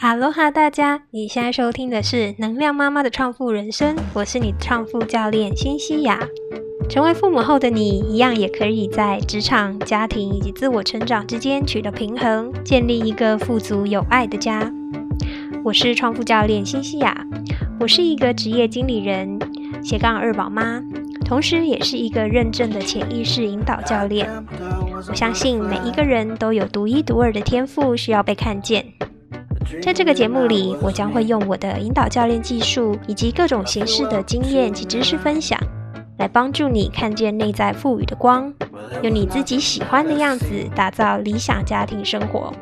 哈喽哈，大家！你现在收听的是《能量妈妈的创富人生》，我是你的创富教练辛西亚。成为父母后的你，一样也可以在职场、家庭以及自我成长之间取得平衡，建立一个富足有爱的家。我是创富教练辛西亚，我是一个职业经理人，斜杠二宝妈，同时也是一个认证的潜意识引导教练。我相信每一个人都有独一独二的天赋，需要被看见。在这个节目里，我将会用我的引导教练技术以及各种形式的经验及知识分享，来帮助你看见内在赋予的光，用你自己喜欢的样子打造理想家庭生活。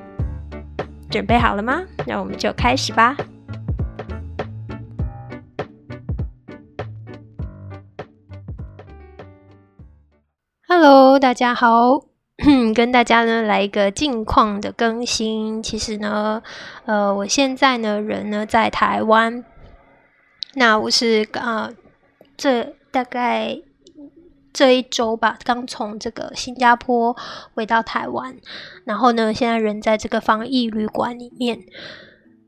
准备好了吗？那我们就开始吧。Hello，大家好。跟大家呢来一个近况的更新。其实呢，呃，我现在呢人呢在台湾。那我是啊，这大概这一周吧，刚从这个新加坡回到台湾，然后呢，现在人在这个防疫旅馆里面。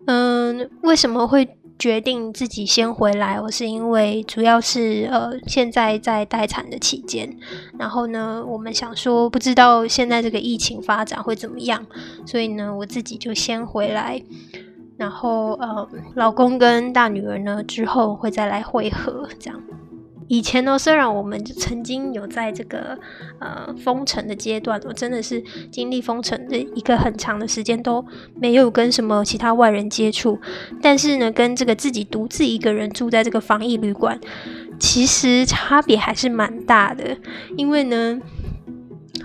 嗯，为什么会？决定自己先回来，我是因为主要是呃现在在待产的期间，然后呢，我们想说不知道现在这个疫情发展会怎么样，所以呢，我自己就先回来，然后呃，老公跟大女儿呢之后会再来会合这样。以前呢，虽然我们曾经有在这个呃封城的阶段，我真的是经历封城的一个很长的时间都没有跟什么其他外人接触，但是呢，跟这个自己独自一个人住在这个防疫旅馆，其实差别还是蛮大的。因为呢，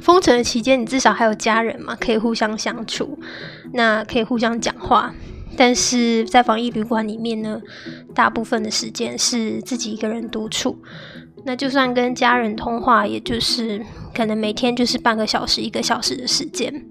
封城的期间，你至少还有家人嘛，可以互相相处，那可以互相讲话。但是在防疫旅馆里面呢，大部分的时间是自己一个人独处。那就算跟家人通话，也就是可能每天就是半个小时、一个小时的时间，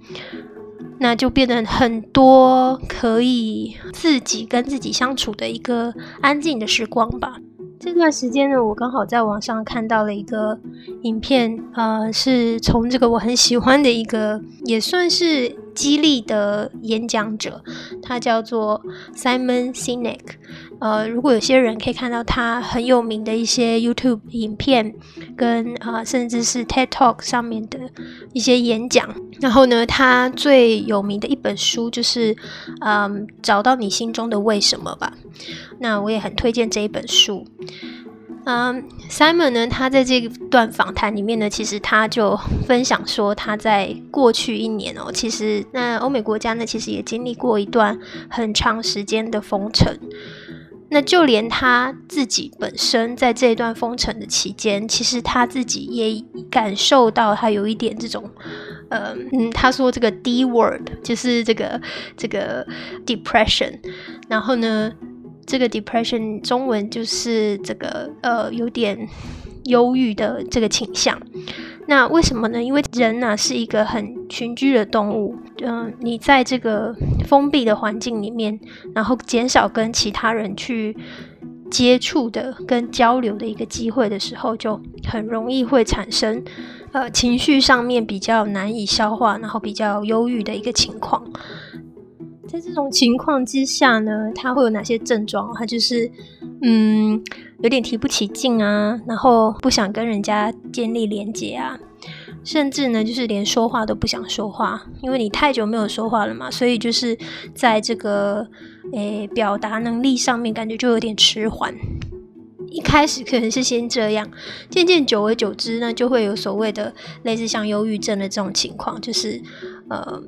那就变得很多可以自己跟自己相处的一个安静的时光吧。这段时间呢，我刚好在网上看到了一个影片，呃，是从这个我很喜欢的一个，也算是激励的演讲者，他叫做 Simon Sinek。呃，如果有些人可以看到他很有名的一些 YouTube 影片，跟啊，甚至是 TED Talk 上面的一些演讲，然后呢，他最有名的一本书就是，嗯，找到你心中的为什么吧。那我也很推荐这一本书。嗯，Simon 呢，他在这段访谈里面呢，其实他就分享说，他在过去一年哦，其实那欧美国家呢，其实也经历过一段很长时间的封城。那就连他自己本身在这一段封城的期间，其实他自己也感受到他有一点这种，呃，嗯，他说这个 D word 就是这个这个 depression，然后呢，这个 depression 中文就是这个呃有点忧郁的这个倾向。那为什么呢？因为人呢是一个很群居的动物，嗯，你在这个封闭的环境里面，然后减少跟其他人去接触的、跟交流的一个机会的时候，就很容易会产生呃情绪上面比较难以消化，然后比较忧郁的一个情况。在这种情况之下呢，他会有哪些症状？他就是嗯。有点提不起劲啊，然后不想跟人家建立连接啊，甚至呢，就是连说话都不想说话，因为你太久没有说话了嘛，所以就是在这个诶表达能力上面感觉就有点迟缓。一开始可能是先这样，渐渐久而久之呢，就会有所谓的类似像忧郁症的这种情况，就是呃。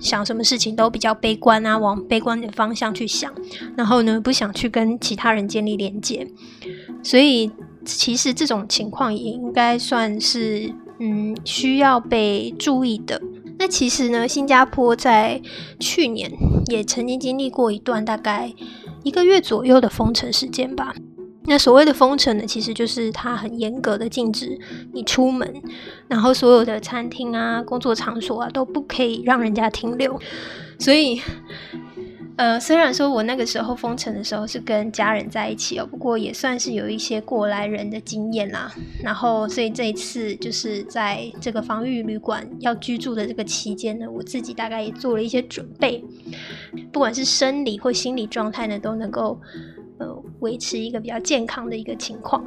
想什么事情都比较悲观啊，往悲观的方向去想，然后呢，不想去跟其他人建立连接，所以其实这种情况也应该算是嗯需要被注意的。那其实呢，新加坡在去年也曾经经历过一段大概一个月左右的封城时间吧。那所谓的封城呢，其实就是它很严格的禁止你出门，然后所有的餐厅啊、工作场所啊都不可以让人家停留。所以，呃，虽然说我那个时候封城的时候是跟家人在一起哦，不过也算是有一些过来人的经验啦。然后，所以这一次就是在这个防御旅馆要居住的这个期间呢，我自己大概也做了一些准备，不管是生理或心理状态呢，都能够维持一个比较健康的一个情况。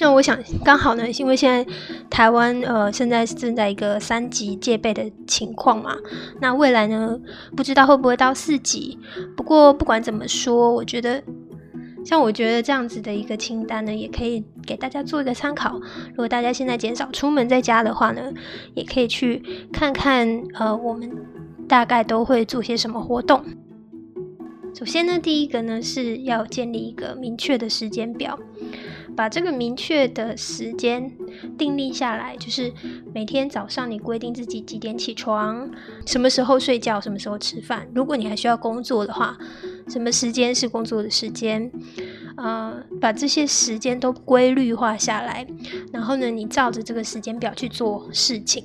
那我想刚好呢，因为现在台湾呃现在正在一个三级戒备的情况嘛，那未来呢不知道会不会到四级。不过不管怎么说，我觉得像我觉得这样子的一个清单呢，也可以给大家做一个参考。如果大家现在减少出门在家的话呢，也可以去看看呃我们大概都会做些什么活动。首先呢，第一个呢是要建立一个明确的时间表。把这个明确的时间定立下来，就是每天早上你规定自己几点起床，什么时候睡觉，什么时候吃饭。如果你还需要工作的话，什么时间是工作的时间？呃，把这些时间都规律化下来，然后呢，你照着这个时间表去做事情，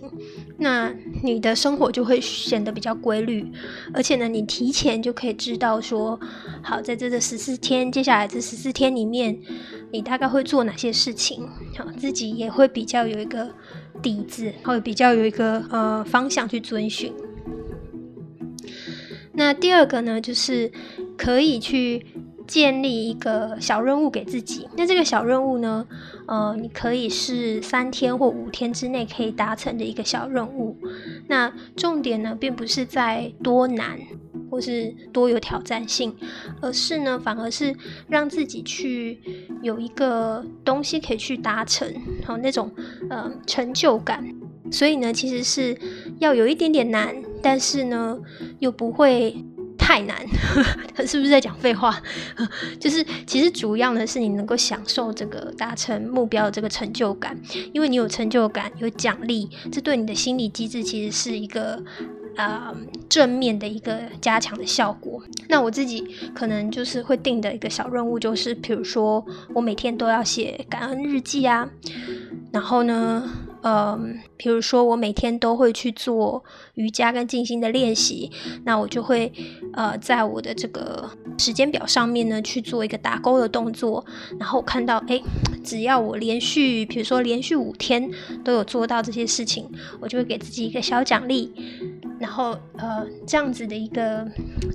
那你的生活就会显得比较规律，而且呢，你提前就可以知道说，好，在这个十四天，接下来这十四天里面，你大概会做哪些事情，好，自己也会比较有一个底子，会比较有一个呃方向去遵循。那第二个呢，就是可以去。建立一个小任务给自己，那这个小任务呢，呃，你可以是三天或五天之内可以达成的一个小任务。那重点呢，并不是在多难或是多有挑战性，而是呢，反而是让自己去有一个东西可以去达成，好那种呃成就感。所以呢，其实是要有一点点难，但是呢，又不会。太难，是不是在讲废话？就是其实主要呢是你能够享受这个达成目标的这个成就感，因为你有成就感，有奖励，这对你的心理机制其实是一个呃正面的一个加强的效果。那我自己可能就是会定的一个小任务，就是比如说我每天都要写感恩日记啊，然后呢。嗯，比如说我每天都会去做瑜伽跟静心的练习，那我就会呃在我的这个时间表上面呢去做一个打勾的动作，然后看到哎，只要我连续，比如说连续五天都有做到这些事情，我就会给自己一个小奖励，然后呃这样子的一个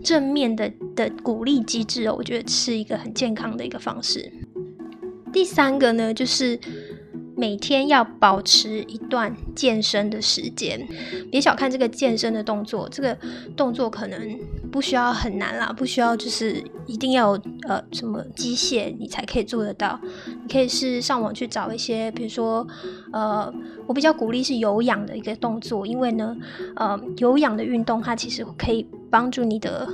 正面的的鼓励机制哦，我觉得是一个很健康的一个方式。第三个呢就是。每天要保持一段健身的时间，别小看这个健身的动作，这个动作可能不需要很难啦，不需要就是一定要呃什么机械你才可以做得到。你可以是上网去找一些，比如说呃，我比较鼓励是有氧的一个动作，因为呢，呃，有氧的运动它其实可以帮助你的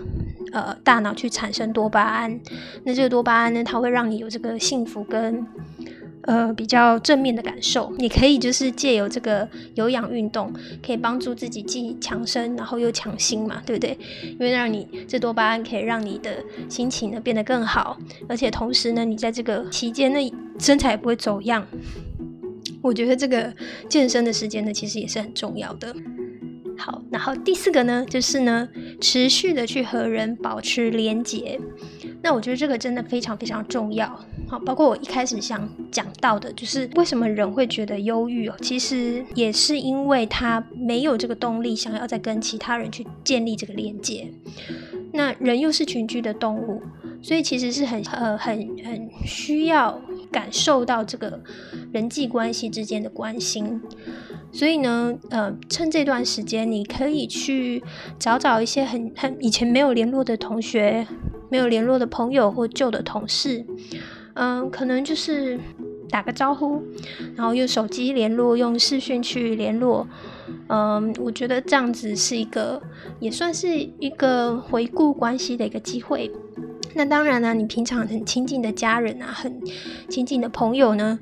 呃大脑去产生多巴胺，那这个多巴胺呢，它会让你有这个幸福跟。呃，比较正面的感受，你可以就是借由这个有氧运动，可以帮助自己既强身，然后又强心嘛，对不对？因为让你这多巴胺可以让你的心情呢变得更好，而且同时呢，你在这个期间呢，身材也不会走样。我觉得这个健身的时间呢，其实也是很重要的。好，然后第四个呢，就是呢，持续的去和人保持连结。那我觉得这个真的非常非常重要。好，包括我一开始想讲到的，就是为什么人会觉得忧郁哦，其实也是因为他没有这个动力，想要再跟其他人去建立这个连接。那人又是群居的动物，所以其实是很呃很很需要感受到这个人际关系之间的关心。所以呢，呃，趁这段时间，你可以去找找一些很很以前没有联络的同学。没有联络的朋友或旧的同事，嗯，可能就是打个招呼，然后用手机联络，用视讯去联络，嗯，我觉得这样子是一个，也算是一个回顾关系的一个机会。那当然呢，你平常很亲近的家人啊，很亲近的朋友呢，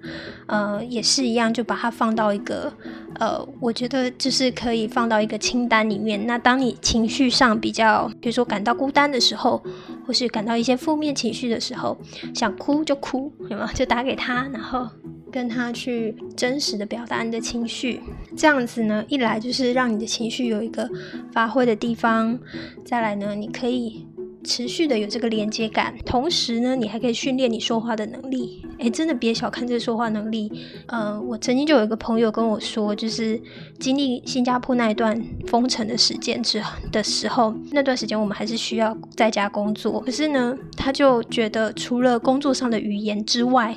呃，也是一样，就把它放到一个，呃，我觉得就是可以放到一个清单里面。那当你情绪上比较，比如说感到孤单的时候，或是感到一些负面情绪的时候，想哭就哭，有吗？就打给他，然后跟他去真实的表达你的情绪，这样子呢，一来就是让你的情绪有一个发挥的地方，再来呢，你可以。持续的有这个连接感，同时呢，你还可以训练你说话的能力。诶，真的别小看这说话能力。呃，我曾经就有一个朋友跟我说，就是经历新加坡那一段封城的时间之的时候，那段时间我们还是需要在家工作。可是呢，他就觉得除了工作上的语言之外，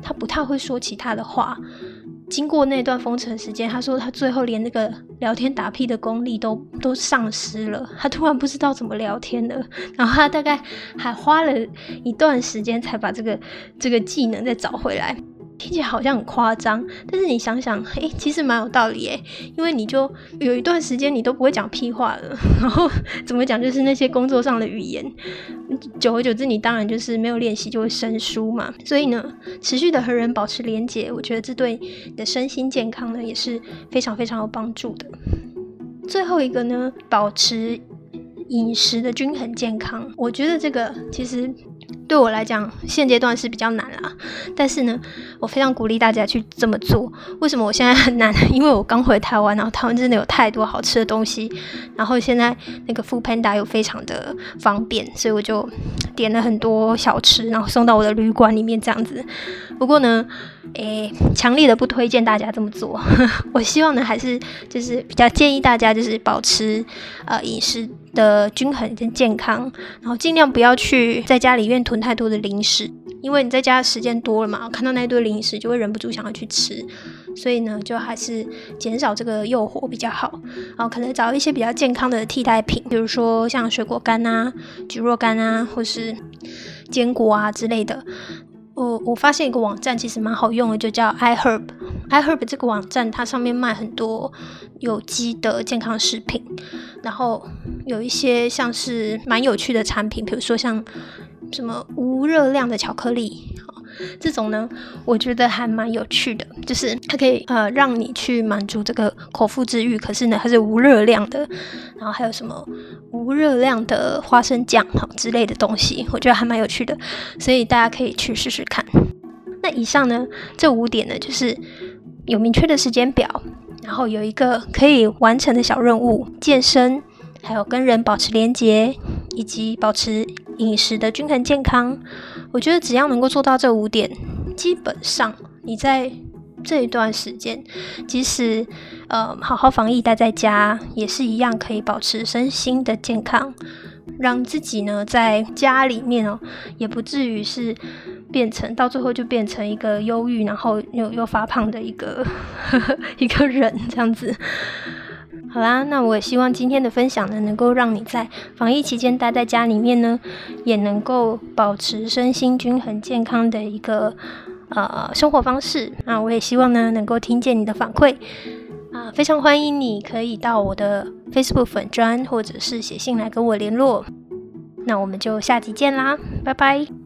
他不太会说其他的话。经过那段封城时间，他说他最后连那个聊天打屁的功力都都丧失了，他突然不知道怎么聊天了。然后他大概还花了一段时间才把这个这个技能再找回来。听起来好像很夸张，但是你想想，诶，其实蛮有道理诶，因为你就有一段时间你都不会讲屁话了，然后怎么讲就是那些工作上的语言，久而久之你当然就是没有练习就会生疏嘛。所以呢，持续的和人保持连结，我觉得这对你的身心健康呢也是非常非常有帮助的。最后一个呢，保持饮食的均衡健康，我觉得这个其实。对我来讲，现阶段是比较难啦。但是呢，我非常鼓励大家去这么做。为什么我现在很难？因为我刚回台湾，然后台湾真的有太多好吃的东西。然后现在那个 Food Panda 又非常的方便，所以我就点了很多小吃，然后送到我的旅馆里面这样子。不过呢，诶，强烈的不推荐大家这么做。我希望呢，还是就是比较建议大家就是保持呃饮食的均衡跟健康，然后尽量不要去在家里面囤太多的零食，因为你在家时间多了嘛，看到那一堆零食就会忍不住想要去吃，所以呢，就还是减少这个诱惑比较好。然后可能找一些比较健康的替代品，比如说像水果干啊、菊若干啊，或是坚果啊之类的。我我发现一个网站其实蛮好用的，就叫 iHerb。iHerb 这个网站它上面卖很多有机的健康食品，然后有一些像是蛮有趣的产品，比如说像什么无热量的巧克力。这种呢，我觉得还蛮有趣的，就是它可以呃让你去满足这个口腹之欲，可是呢它是无热量的，然后还有什么无热量的花生酱哈之类的东西，我觉得还蛮有趣的，所以大家可以去试试看。那以上呢这五点呢，就是有明确的时间表，然后有一个可以完成的小任务，健身，还有跟人保持连结，以及保持饮食的均衡健康。我觉得只要能够做到这五点，基本上你在这一段时间，即使呃好好防疫待在家，也是一样可以保持身心的健康，让自己呢在家里面哦，也不至于是变成到最后就变成一个忧郁，然后又又发胖的一个 一个人这样子。好啦，那我也希望今天的分享呢，能够让你在防疫期间待在家里面呢，也能够保持身心均衡健康的一个呃生活方式。那我也希望呢，能够听见你的反馈啊，非常欢迎你可以到我的 Facebook 粉专或者是写信来跟我联络。那我们就下集见啦，拜拜。